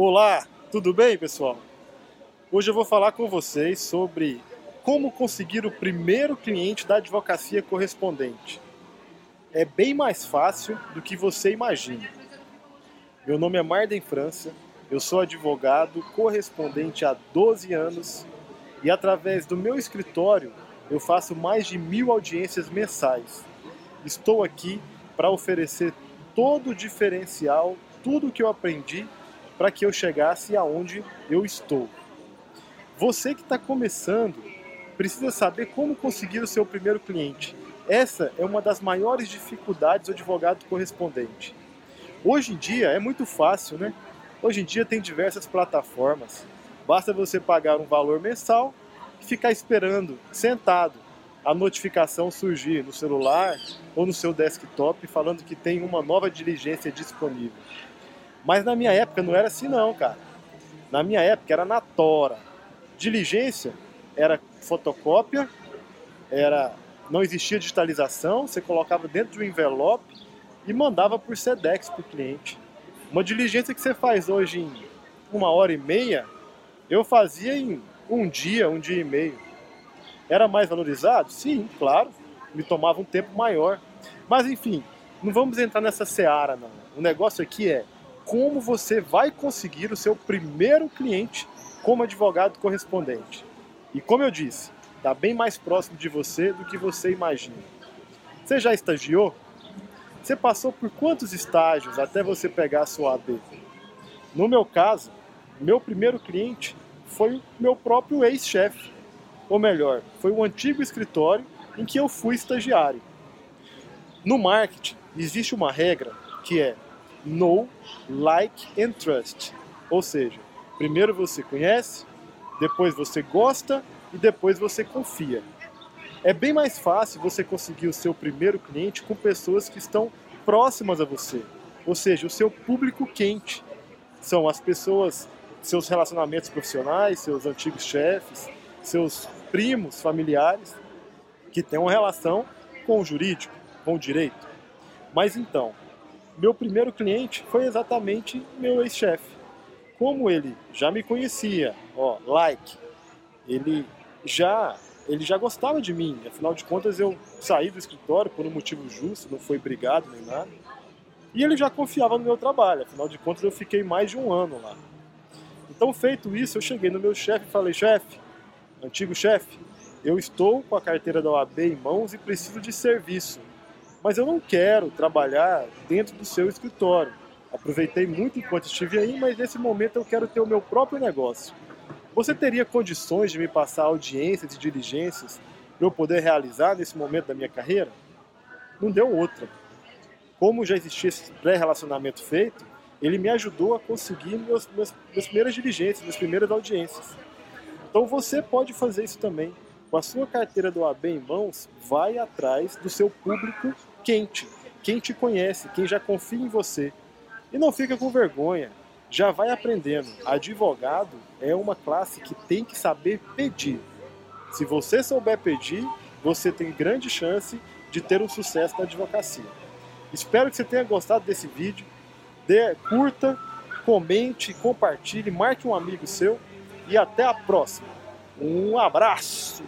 Olá, tudo bem, pessoal? Hoje eu vou falar com vocês sobre como conseguir o primeiro cliente da advocacia correspondente. É bem mais fácil do que você imagina. Meu nome é Marden França, eu sou advogado correspondente há 12 anos e através do meu escritório eu faço mais de mil audiências mensais. Estou aqui para oferecer todo o diferencial, tudo o que eu aprendi para que eu chegasse aonde eu estou. Você que está começando precisa saber como conseguir o seu primeiro cliente. Essa é uma das maiores dificuldades do advogado correspondente. Hoje em dia é muito fácil, né? Hoje em dia tem diversas plataformas. Basta você pagar um valor mensal e ficar esperando, sentado, a notificação surgir no celular ou no seu desktop falando que tem uma nova diligência disponível. Mas na minha época não era assim não, cara. Na minha época era na tora. Diligência era fotocópia, era não existia digitalização, você colocava dentro de um envelope e mandava por SEDEX para o cliente. Uma diligência que você faz hoje em uma hora e meia, eu fazia em um dia, um dia e meio. Era mais valorizado? Sim, claro. Me tomava um tempo maior. Mas enfim, não vamos entrar nessa seara, não. O negócio aqui é como você vai conseguir o seu primeiro cliente como advogado correspondente. E como eu disse, está bem mais próximo de você do que você imagina. Você já estagiou? Você passou por quantos estágios até você pegar a sua AB? No meu caso, meu primeiro cliente foi o meu próprio ex-chefe. Ou melhor, foi o antigo escritório em que eu fui estagiário. No marketing, existe uma regra que é know, like and trust. Ou seja, primeiro você conhece, depois você gosta e depois você confia. É bem mais fácil você conseguir o seu primeiro cliente com pessoas que estão próximas a você, ou seja, o seu público quente. São as pessoas, seus relacionamentos profissionais, seus antigos chefes, seus primos, familiares, que têm uma relação com o jurídico, com o direito. Mas então, meu primeiro cliente foi exatamente meu ex-chefe. Como ele já me conhecia, ó, like, ele já ele já gostava de mim. Afinal de contas, eu saí do escritório por um motivo justo, não foi brigado nem nada. E ele já confiava no meu trabalho. Afinal de contas, eu fiquei mais de um ano lá. Então, feito isso, eu cheguei no meu chefe e falei: chefe, antigo chefe, eu estou com a carteira da OAB em mãos e preciso de serviço mas eu não quero trabalhar dentro do seu escritório. Aproveitei muito enquanto estive aí, mas nesse momento eu quero ter o meu próprio negócio. Você teria condições de me passar audiências e diligências para eu poder realizar nesse momento da minha carreira? Não deu outra. Como já existia esse pré-relacionamento feito, ele me ajudou a conseguir meus, meus, minhas primeiras diligências, minhas primeiras audiências. Então você pode fazer isso também com a sua carteira do AB em mãos, vai atrás do seu público quente, quem te conhece, quem já confia em você. E não fica com vergonha, já vai aprendendo. Advogado é uma classe que tem que saber pedir. Se você souber pedir, você tem grande chance de ter um sucesso na advocacia. Espero que você tenha gostado desse vídeo. Dê, curta, comente, compartilhe, marque um amigo seu e até a próxima. Um abraço!